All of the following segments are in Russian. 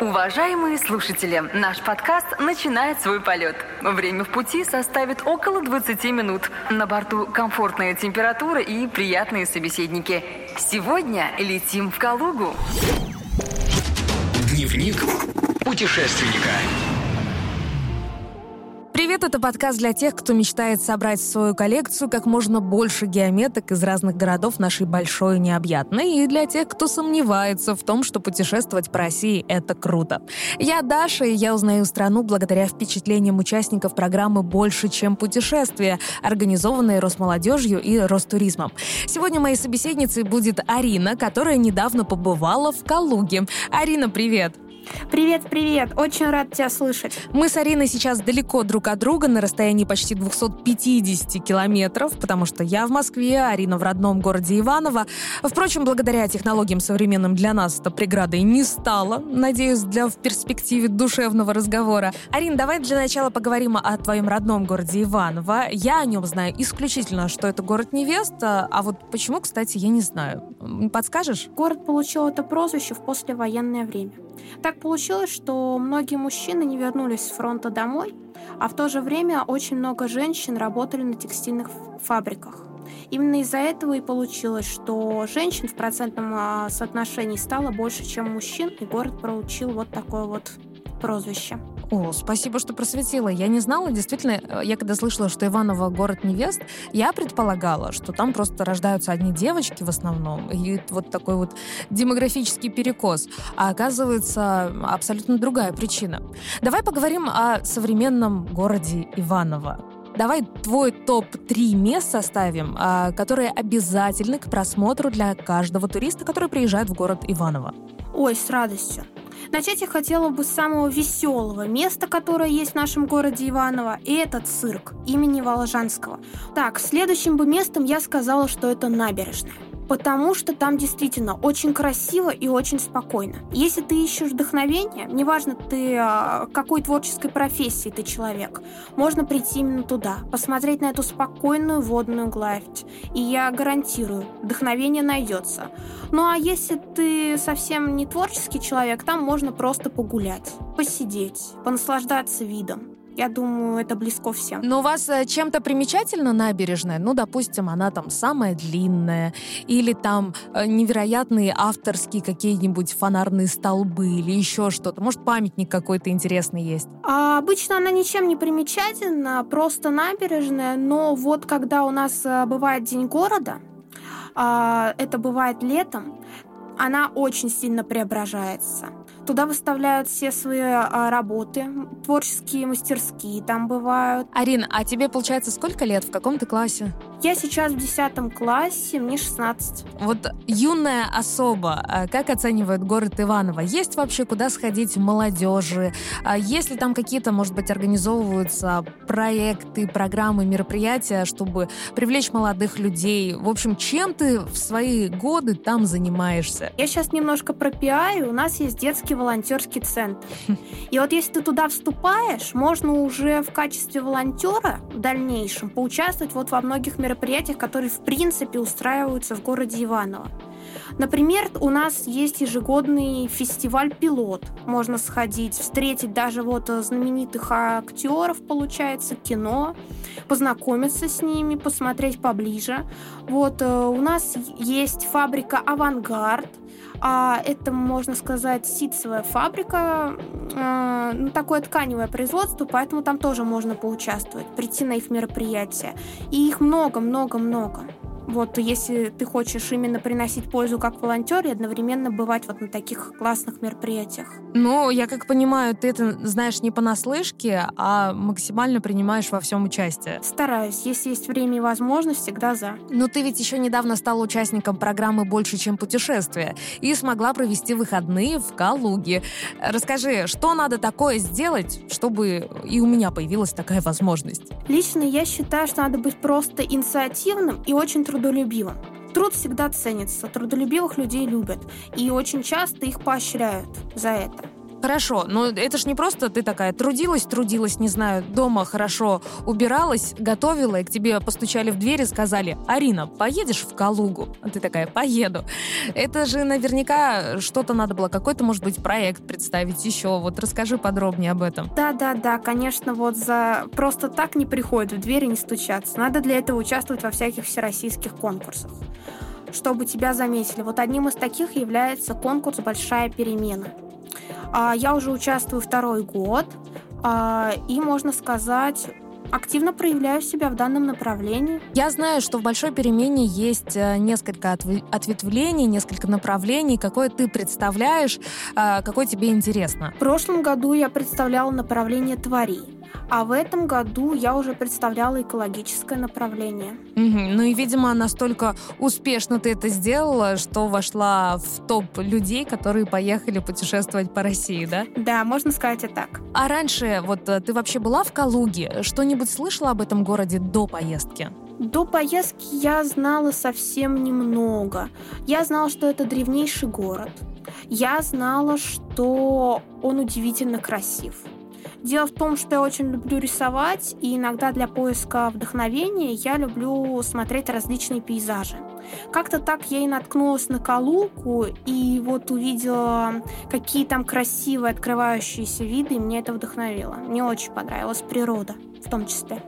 Уважаемые слушатели, наш подкаст начинает свой полет. Время в пути составит около 20 минут. На борту комфортная температура и приятные собеседники. Сегодня летим в Калугу. Дневник путешественника. Привет, это подкаст для тех, кто мечтает собрать свою коллекцию как можно больше геометок из разных городов нашей большой необъятной, и для тех, кто сомневается в том, что путешествовать по России — это круто. Я Даша, и я узнаю страну благодаря впечатлениям участников программы «Больше, чем путешествие», организованной Росмолодежью и Ростуризмом. Сегодня моей собеседницей будет Арина, которая недавно побывала в Калуге. Арина, привет! Привет, привет. Очень рад тебя слышать. Мы с Ариной сейчас далеко друг от друга, на расстоянии почти 250 километров, потому что я в Москве, а Арина в родном городе Иваново. Впрочем, благодаря технологиям современным для нас это преградой не стало. Надеюсь, для в перспективе душевного разговора. Арин, давай для начала поговорим о твоем родном городе Иваново. Я о нем знаю исключительно, что это город невеста, а вот почему, кстати, я не знаю. Подскажешь? Город получил это прозвище в послевоенное время. Так получилось, что многие мужчины не вернулись с фронта домой, а в то же время очень много женщин работали на текстильных фабриках. Именно из-за этого и получилось, что женщин в процентном а, соотношении стало больше, чем мужчин, и город получил вот такое вот прозвище. О, спасибо, что просветила. Я не знала, действительно, э, я когда слышала, что Иваново город невест, я предполагала, что там просто рождаются одни девочки в основном, и вот такой вот демографический перекос. А оказывается, абсолютно другая причина. Давай поговорим о современном городе Иваново. Давай твой топ-3 мест составим, а, которые обязательны к просмотру для каждого туриста, который приезжает в город Иваново. Ой, с радостью. Начать я хотела бы с самого веселого места, которое есть в нашем городе Иваново, и это цирк имени Волжанского. Так, следующим бы местом я сказала, что это набережная потому что там действительно очень красиво и очень спокойно. Если ты ищешь вдохновение, неважно ты а, какой творческой профессии ты человек, можно прийти именно туда, посмотреть на эту спокойную водную гладь, и я гарантирую, вдохновение найдется. Ну а если ты совсем не творческий человек, там можно просто погулять, посидеть, понаслаждаться видом. Я думаю, это близко всем. Но у вас э, чем-то примечательна набережная? Ну, допустим, она там самая длинная, или там э, невероятные авторские какие-нибудь фонарные столбы, или еще что-то. Может, памятник какой-то интересный есть? А обычно она ничем не примечательна, просто набережная, но вот когда у нас э, бывает День города, а, это бывает летом, она очень сильно преображается. Туда выставляют все свои а, работы, творческие мастерские там бывают. Арина, а тебе, получается, сколько лет? В каком ты классе? Я сейчас в 10 классе, мне 16. Вот юная особа, а как оценивает город Иваново? Есть вообще куда сходить молодежи? А есть ли там какие-то, может быть, организовываются проекты, программы, мероприятия, чтобы привлечь молодых людей? В общем, чем ты в свои годы там занимаешься? Я сейчас немножко про пиарю. У нас есть детский волонтерский центр. И вот если ты туда вступаешь, можно уже в качестве волонтера в дальнейшем поучаствовать вот во многих мероприятиях, которые в принципе устраиваются в городе Иваново. Например, у нас есть ежегодный фестиваль «Пилот». Можно сходить, встретить даже вот знаменитых актеров, получается, кино, познакомиться с ними, посмотреть поближе. Вот э, у нас есть фабрика «Авангард», а это, можно сказать, ситцевая фабрика, э, ну, такое тканевое производство, поэтому там тоже можно поучаствовать, прийти на их мероприятия. И их много-много-много. Вот если ты хочешь именно приносить пользу как волонтер и одновременно бывать вот на таких классных мероприятиях. Ну, я как понимаю, ты это знаешь не понаслышке, а максимально принимаешь во всем участие. Стараюсь. Если есть время и возможность, всегда за. Но ты ведь еще недавно стала участником программы «Больше, чем путешествие» и смогла провести выходные в Калуге. Расскажи, что надо такое сделать, чтобы и у меня появилась такая возможность? Лично я считаю, что надо быть просто инициативным и очень трудным трудолюбивым. Труд всегда ценится, трудолюбивых людей любят, и очень часто их поощряют за это. Хорошо, но это ж не просто ты такая трудилась, трудилась, не знаю, дома хорошо убиралась, готовила, и к тебе постучали в дверь и сказали, Арина, поедешь в Калугу? А ты такая, поеду. Это же наверняка что-то надо было, какой-то, может быть, проект представить еще. Вот расскажи подробнее об этом. Да-да-да, конечно, вот за просто так не приходят в дверь и не стучатся. Надо для этого участвовать во всяких всероссийских конкурсах чтобы тебя заметили. Вот одним из таких является конкурс «Большая перемена». А, я уже участвую второй год, а, и, можно сказать, активно проявляю себя в данном направлении. Я знаю, что в большой перемене есть э, несколько ответвлений, несколько направлений. Какое ты представляешь, а, какое тебе интересно? В прошлом году я представляла направление твори. А в этом году я уже представляла экологическое направление. Угу. Ну и, видимо, настолько успешно ты это сделала, что вошла в топ людей, которые поехали путешествовать по России, да? Да, можно сказать и так. А раньше, вот э, ты вообще была в Калуге? Что-нибудь слышала об этом городе до поездки? До поездки я знала совсем немного. Я знала, что это древнейший город. Я знала, что он удивительно красив. Дело в том, что я очень люблю рисовать, и иногда для поиска вдохновения я люблю смотреть различные пейзажи. Как-то так я и наткнулась на Калугу, и вот увидела, какие там красивые открывающиеся виды, и мне это вдохновило. Мне очень понравилась природа в том числе.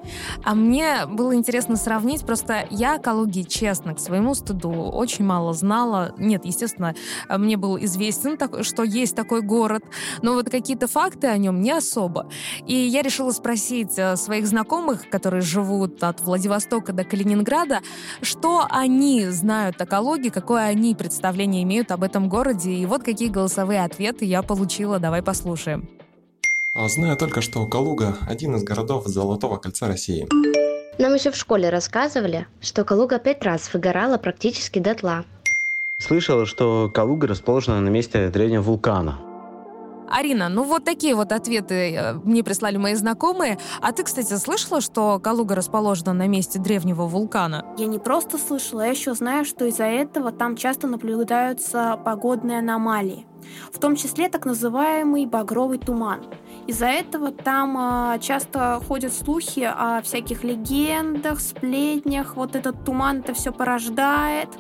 А мне было интересно сравнить, просто я о честно, к своему стыду очень мало знала. Нет, естественно, мне был известен, что есть такой город, но вот какие-то факты о нем не особо. И я решила спросить э, своих знакомых, которые живут от Владивостока до Калининграда, что они знают о Калуге, какое они представление имеют об этом городе. И вот какие голосовые ответы я получила. Давай послушаем. А знаю только, что Калуга – один из городов Золотого кольца России. Нам еще в школе рассказывали, что Калуга пять раз выгорала практически дотла. Слышала, что Калуга расположена на месте древнего вулкана. Арина, ну вот такие вот ответы э, мне прислали мои знакомые. А ты, кстати, слышала, что Калуга расположена на месте древнего вулкана? Я не просто слышала, я еще знаю, что из-за этого там часто наблюдаются погодные аномалии. В том числе так называемый багровый туман – из-за этого там а, часто ходят слухи о всяких легендах, сплетнях. Вот этот туман это все порождает.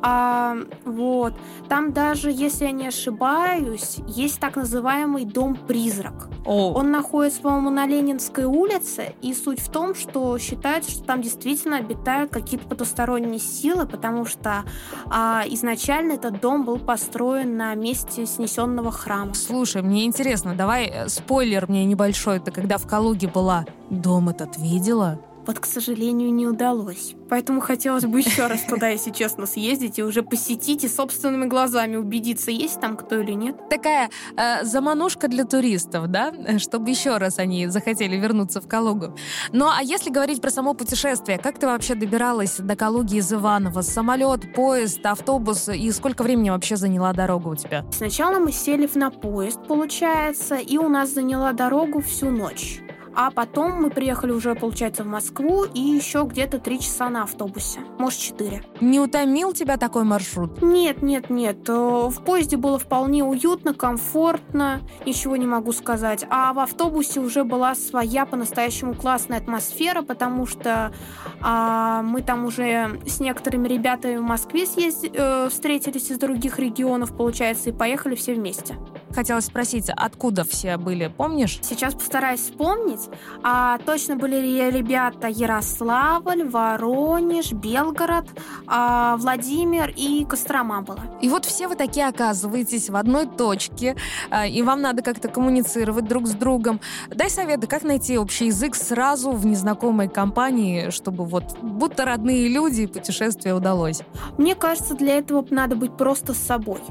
А, вот. Там даже, если я не ошибаюсь, есть так называемый дом-призрак. О. Он находится, по-моему, на Ленинской улице. И суть в том, что считается, что там действительно обитают какие-то потусторонние силы, потому что а, изначально этот дом был построен на месте снесенного храма. Слушай, мне интересно, давай э, спойлер спойлер мне небольшой, ты когда в Калуге была, дом этот видела? Вот, к сожалению, не удалось. Поэтому хотелось бы еще раз туда, если честно, съездить и уже посетить и собственными глазами убедиться, есть там кто или нет. Такая э, заманушка для туристов, да? Чтобы еще раз они захотели вернуться в Калугу. Ну, а если говорить про само путешествие, как ты вообще добиралась до Калуги из Иванова? Самолет, поезд, автобус? И сколько времени вообще заняла дорога у тебя? Сначала мы сели на поезд, получается, и у нас заняла дорогу всю ночь. А потом мы приехали уже, получается, в Москву и еще где-то три часа на автобусе. Может, четыре. Не утомил тебя такой маршрут? Нет, нет, нет. Э, в поезде было вполне уютно, комфортно, ничего не могу сказать. А в автобусе уже была своя по-настоящему классная атмосфера, потому что а, мы там уже с некоторыми ребятами в Москве съезд... э, встретились из других регионов, получается, и поехали все вместе. Хотела спросить, откуда все были, помнишь? Сейчас постараюсь вспомнить. А, точно были ребята Ярославль, Воронеж, Белгород, а, Владимир и Кострома была. И вот все вы такие оказываетесь в одной точке, а, и вам надо как-то коммуницировать друг с другом. Дай советы, как найти общий язык сразу в незнакомой компании, чтобы вот будто родные люди путешествие удалось. Мне кажется, для этого надо быть просто с собой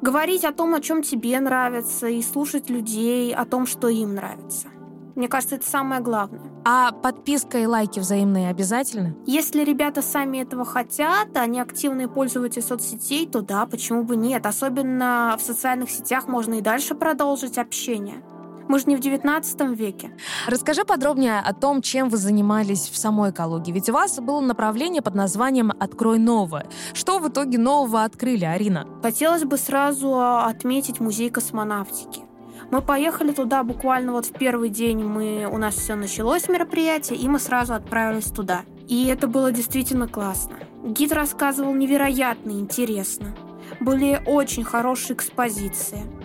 говорить о том, о чем тебе нравится, и слушать людей о том, что им нравится. Мне кажется, это самое главное. А подписка и лайки взаимные обязательно? Если ребята сами этого хотят, они активные пользователи соцсетей, то да, почему бы нет? Особенно в социальных сетях можно и дальше продолжить общение. Мы же не в 19 веке. Расскажи подробнее о том, чем вы занимались в самой Калуге. Ведь у вас было направление под названием «Открой новое». Что в итоге нового открыли, Арина? Хотелось бы сразу отметить музей космонавтики. Мы поехали туда буквально вот в первый день мы, у нас все началось мероприятие, и мы сразу отправились туда. И это было действительно классно. Гид рассказывал невероятно интересно. Были очень хорошие экспозиции.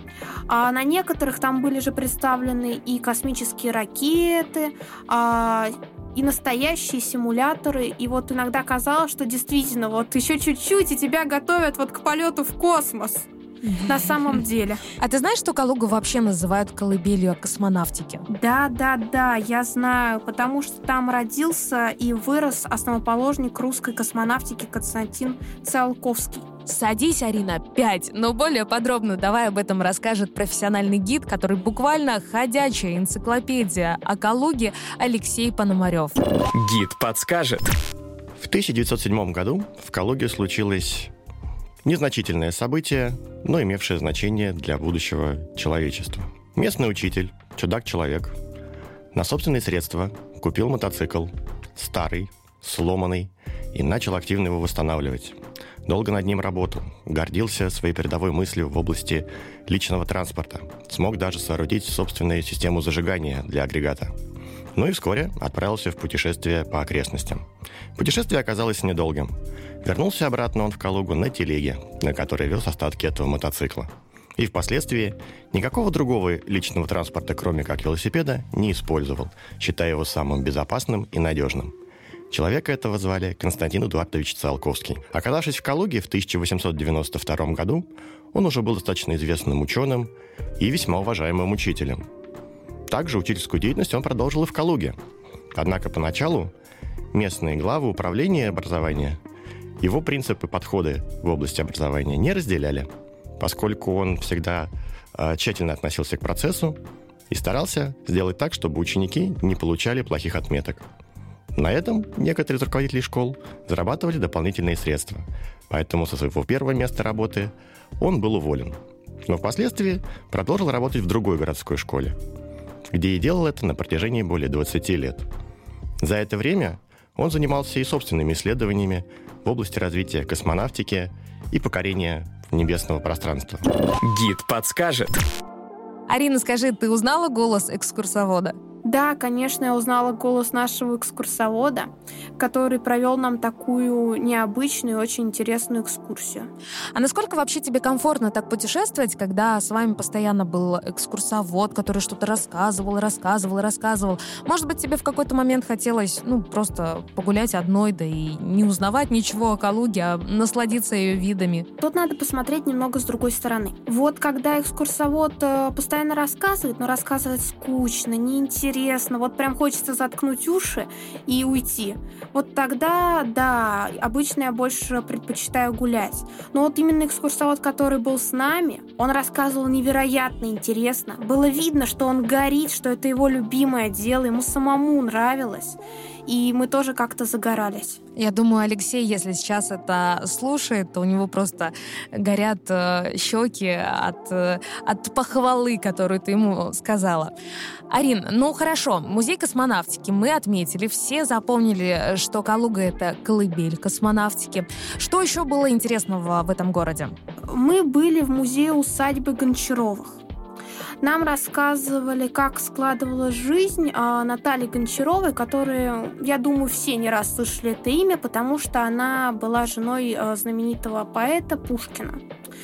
А на некоторых там были же представлены и космические ракеты, а, и настоящие симуляторы. И вот иногда казалось, что действительно вот еще чуть-чуть, и тебя готовят вот к полету в космос на самом деле. А ты знаешь, что Калугу вообще называют колыбелью космонавтики? Да, да, да, я знаю, потому что там родился и вырос основоположник русской космонавтики Константин Циолковский. Садись, Арина, пять. Но более подробно давай об этом расскажет профессиональный гид, который буквально ходячая энциклопедия о Калуге Алексей Пономарев. Гид подскажет. В 1907 году в Калуге случилось Незначительное событие, но имевшее значение для будущего человечества. Местный учитель, чудак-человек, на собственные средства купил мотоцикл, старый, сломанный, и начал активно его восстанавливать. Долго над ним работал, гордился своей передовой мыслью в области личного транспорта, смог даже соорудить собственную систему зажигания для агрегата. Ну и вскоре отправился в путешествие по окрестностям. Путешествие оказалось недолгим. Вернулся обратно он в Калугу на телеге, на которой вез остатки этого мотоцикла. И впоследствии никакого другого личного транспорта, кроме как велосипеда, не использовал, считая его самым безопасным и надежным. Человека этого звали Константин Эдуардович Циолковский. Оказавшись в Калуге в 1892 году, он уже был достаточно известным ученым и весьма уважаемым учителем. Также учительскую деятельность он продолжил и в Калуге. Однако поначалу местные главы управления образования – его принципы подходы в области образования не разделяли, поскольку он всегда э, тщательно относился к процессу и старался сделать так, чтобы ученики не получали плохих отметок. На этом некоторые из руководителей школ зарабатывали дополнительные средства, поэтому со своего первого места работы он был уволен. Но впоследствии продолжил работать в другой городской школе, где и делал это на протяжении более 20 лет. За это время он занимался и собственными исследованиями в области развития космонавтики и покорения небесного пространства. Гид подскажет. Арина, скажи, ты узнала голос экскурсовода? Да, конечно, я узнала голос нашего экскурсовода, который провел нам такую необычную, очень интересную экскурсию. А насколько вообще тебе комфортно так путешествовать, когда с вами постоянно был экскурсовод, который что-то рассказывал, рассказывал, рассказывал? Может быть, тебе в какой-то момент хотелось, ну, просто погулять одной, да и не узнавать ничего о Калуге, а насладиться ее видами? Тут надо посмотреть немного с другой стороны. Вот когда экскурсовод э, постоянно рассказывает, но рассказывает скучно, неинтересно, интересно, вот прям хочется заткнуть уши и уйти. Вот тогда, да, обычно я больше предпочитаю гулять. Но вот именно экскурсовод, который был с нами, он рассказывал невероятно интересно. Было видно, что он горит, что это его любимое дело, ему самому нравилось и мы тоже как-то загорались. Я думаю, Алексей, если сейчас это слушает, то у него просто горят э, щеки от, э, от похвалы, которую ты ему сказала. Арин, ну хорошо, музей космонавтики мы отметили, все запомнили, что Калуга — это колыбель космонавтики. Что еще было интересного в этом городе? Мы были в музее усадьбы Гончаровых. Нам рассказывали, как складывалась жизнь а, Натальи Гончаровой, которую, я думаю, все не раз слышали это имя, потому что она была женой а, знаменитого поэта Пушкина.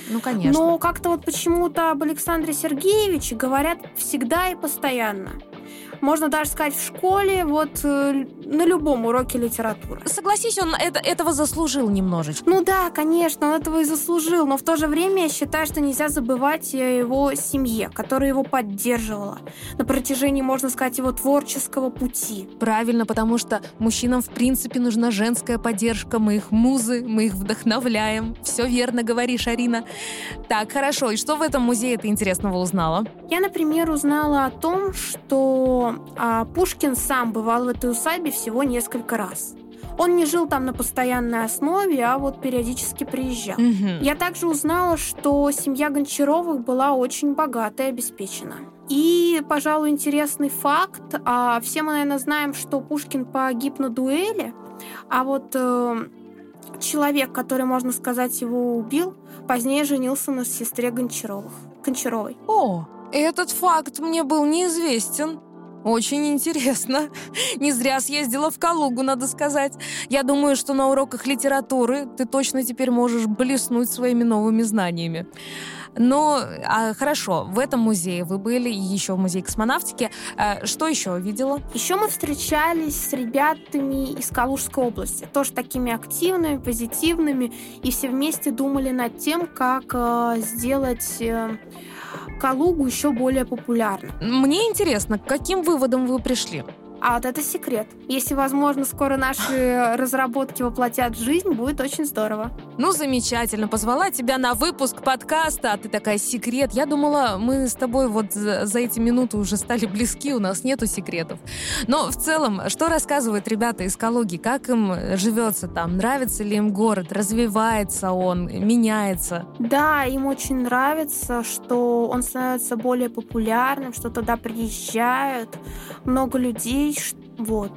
Ну, конечно. Но как-то вот почему-то об Александре Сергеевиче говорят всегда и постоянно можно даже сказать в школе, вот э, на любом уроке литературы. Согласись, он это, этого заслужил немножечко. Ну да, конечно, он этого и заслужил, но в то же время я считаю, что нельзя забывать о его семье, которая его поддерживала на протяжении, можно сказать, его творческого пути. Правильно, потому что мужчинам в принципе нужна женская поддержка, мы их музы, мы их вдохновляем. Все верно говоришь, Арина. Так, хорошо, и что в этом музее ты интересного узнала? Я, например, узнала о том, что а Пушкин сам бывал в этой усадьбе всего несколько раз. Он не жил там на постоянной основе, а вот периодически приезжал. Мгм. Я также узнала, что семья Гончаровых была очень богата и обеспечена. И, пожалуй, интересный факт. а, Все мы, наверное, знаем, что Пушкин погиб на дуэли, а вот э, человек, который, можно сказать, его убил, позднее женился на сестре Гончаровых. Гончаровой. О, этот факт мне был неизвестен. Очень интересно. Не зря съездила в Калугу, надо сказать. Я думаю, что на уроках литературы ты точно теперь можешь блеснуть своими новыми знаниями. Но а, хорошо, в этом музее вы были, и еще в музее космонавтики. А, что еще видела? Еще мы встречались с ребятами из Калужской области, тоже такими активными, позитивными, и все вместе думали над тем, как э, сделать э, Калугу еще более популярной. Мне интересно, к каким выводам вы пришли? А вот это секрет. Если, возможно, скоро наши разработки воплотят в жизнь, будет очень здорово. Ну, замечательно. Позвала тебя на выпуск подкаста, а ты такая секрет. Я думала, мы с тобой вот за за эти минуты уже стали близки, у нас нету секретов. Но в целом, что рассказывают ребята из Калуги? Как им живется там? Нравится ли им город? Развивается он? Меняется? Да, им очень нравится, что он становится более популярным, что туда приезжают много людей. Вот,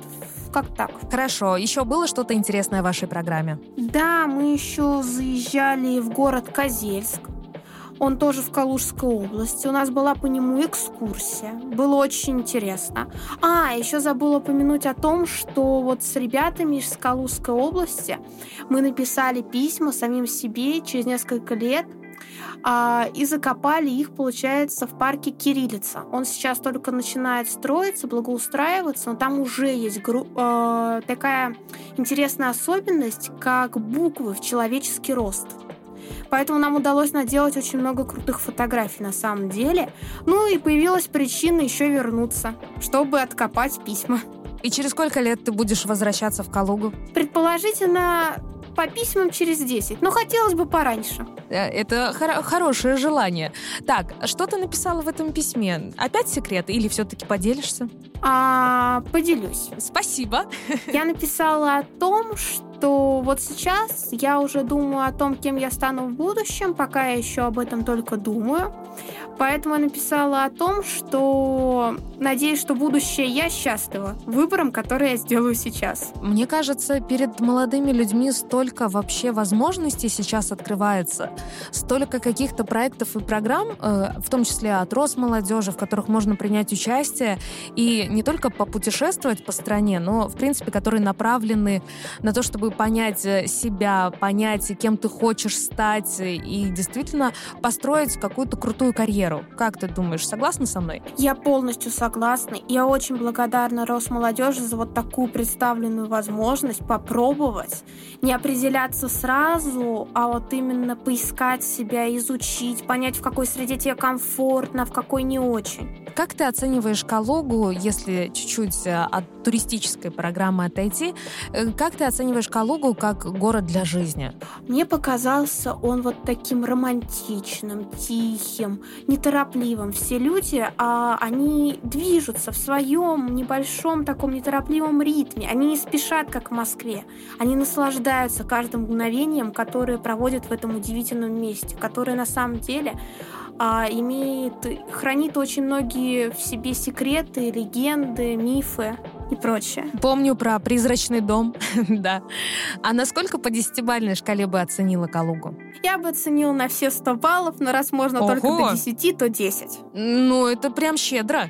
как так. Хорошо. Еще было что-то интересное в вашей программе? Да, мы еще заезжали в город Козельск. Он тоже в Калужской области. У нас была по нему экскурсия. Было очень интересно. А, еще забыла упомянуть о том, что вот с ребятами из Калужской области мы написали письма самим себе через несколько лет а, и закопали их, получается, в парке Кириллица. Он сейчас только начинает строиться, благоустраиваться, но там уже есть гру- э, такая интересная особенность, как буквы в человеческий рост. Поэтому нам удалось наделать очень много крутых фотографий на самом деле. Ну и появилась причина еще вернуться, чтобы откопать письма. И через сколько лет ты будешь возвращаться в Калугу? Предположительно, по письмам через 10, но хотелось бы пораньше. Э, Это хоро- хорошее желание. Так, что ты написала в этом письме? Опять секрет или все-таки поделишься? А, поделюсь. Спасибо. Я написала о том, что вот сейчас я уже думаю о том, кем я стану в будущем, пока я еще об этом только думаю. Поэтому я написала о том, что надеюсь, что будущее я счастлива выбором, который я сделаю сейчас. Мне кажется, перед молодыми людьми столько вообще возможностей сейчас открывается, столько каких-то проектов и программ, э, в том числе от Росмолодежи, в которых можно принять участие и не только попутешествовать по стране, но, в принципе, которые направлены на то, чтобы понять э, себя, понять, кем ты хочешь стать и действительно построить какую-то крутую карьеру. Как ты думаешь, согласна со мной? Я полностью согласна. Я очень благодарна Росмолодежи за вот такую представленную возможность попробовать не определяться сразу, а вот именно поискать себя, изучить, понять, в какой среде тебе комфортно, в какой не очень. Как ты оцениваешь Калугу, если чуть-чуть э, от туристической программы отойти? э, Как ты оцениваешь Калугу как город для жизни? Мне показался он вот таким романтичным, тихим, неторопливым. Все люди, а, они движутся в своем небольшом таком неторопливом ритме. Они не спешат, как в Москве. Они наслаждаются каждым мгновением, которое проводят в этом удивительном месте, которое на самом деле а, имеет, хранит очень многие в себе секреты, легенды, мифы и прочее. Помню про призрачный дом, да. А насколько по десятибалльной шкале бы оценила Калугу? Я бы оценила на все 100 баллов, но раз можно только Ого! до 10, то 10. Ну, это прям щедро.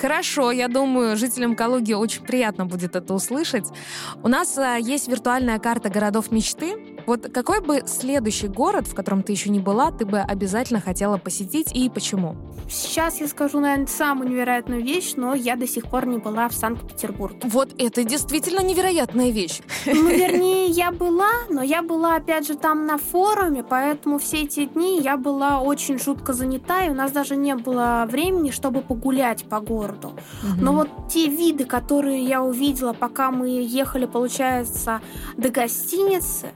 Хорошо, я думаю, жителям Калуги очень приятно будет это услышать. У нас а, есть виртуальная карта городов мечты. Вот какой бы следующий город, в котором ты еще не была, ты бы обязательно хотела посетить и почему? Сейчас я скажу, наверное, самую невероятную вещь, но я до сих пор не была в Санкт-Петербурге. Вот это действительно невероятная вещь. Ну, вернее, я была, но я была, опять же, там на форуме, поэтому все эти дни я была очень жутко занята, и у нас даже не было времени, чтобы погулять по городу. Но вот те виды, которые я увидела, пока мы ехали, получается, до гостиницы,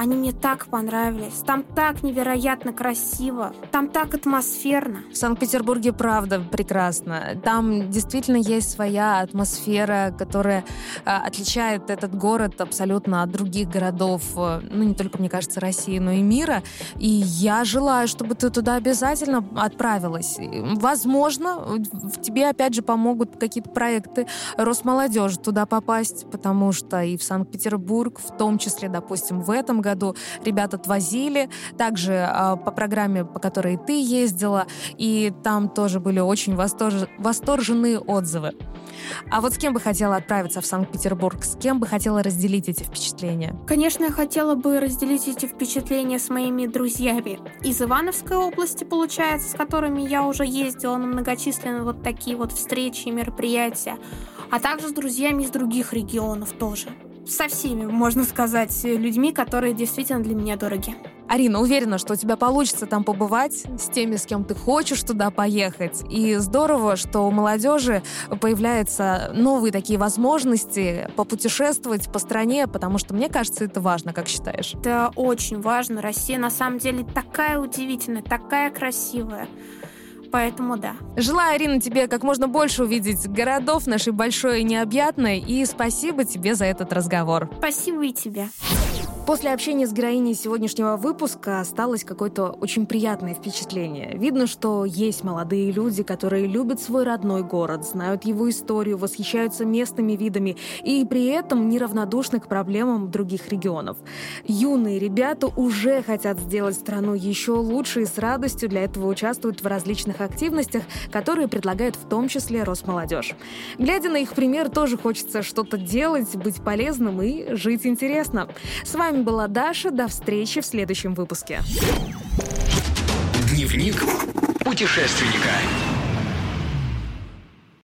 Они мне так понравились. Там так невероятно красиво. Там так атмосферно. В Санкт-Петербурге правда прекрасно. Там действительно есть своя атмосфера, которая а, отличает этот город абсолютно от других городов, э, ну не только, мне кажется, России, но и мира. И я желаю, чтобы ты туда обязательно отправилась. Возможно, в тебе опять же помогут какие-то проекты Росмолодежи туда попасть, потому что и в Санкт-Петербург, в том числе, допустим, в этом году ребят отвозили. Также э, по программе, по которой ты ездила, и там тоже были очень восторж... восторженные отзывы. А вот с кем бы хотела отправиться в Санкт-Петербург? С кем бы хотела разделить эти впечатления? Конечно, я хотела бы разделить эти впечатления с моими друзьями из Ивановской области, получается, с которыми я уже ездила на многочисленные вот такие вот встречи и мероприятия, а также с друзьями из других регионов тоже со всеми, можно сказать, людьми, которые действительно для меня дороги. Арина, уверена, что у тебя получится там побывать с теми, с кем ты хочешь туда поехать. И здорово, что у молодежи появляются новые такие возможности попутешествовать по стране, потому что мне кажется, это важно, как считаешь? Это очень важно. Россия на самом деле такая удивительная, такая красивая. Поэтому да. Желаю, Арина, тебе как можно больше увидеть городов нашей большой и необъятной. И спасибо тебе за этот разговор. Спасибо и тебе. После общения с героиней сегодняшнего выпуска осталось какое-то очень приятное впечатление. Видно, что есть молодые люди, которые любят свой родной город, знают его историю, восхищаются местными видами и при этом неравнодушны к проблемам других регионов. Юные ребята уже хотят сделать страну еще лучше и с радостью для этого участвуют в различных активностях, которые предлагает в том числе Росмолодежь. Глядя на их пример, тоже хочется что-то делать, быть полезным и жить интересно. С вами вами была Даша. До встречи в следующем выпуске. Дневник путешественника.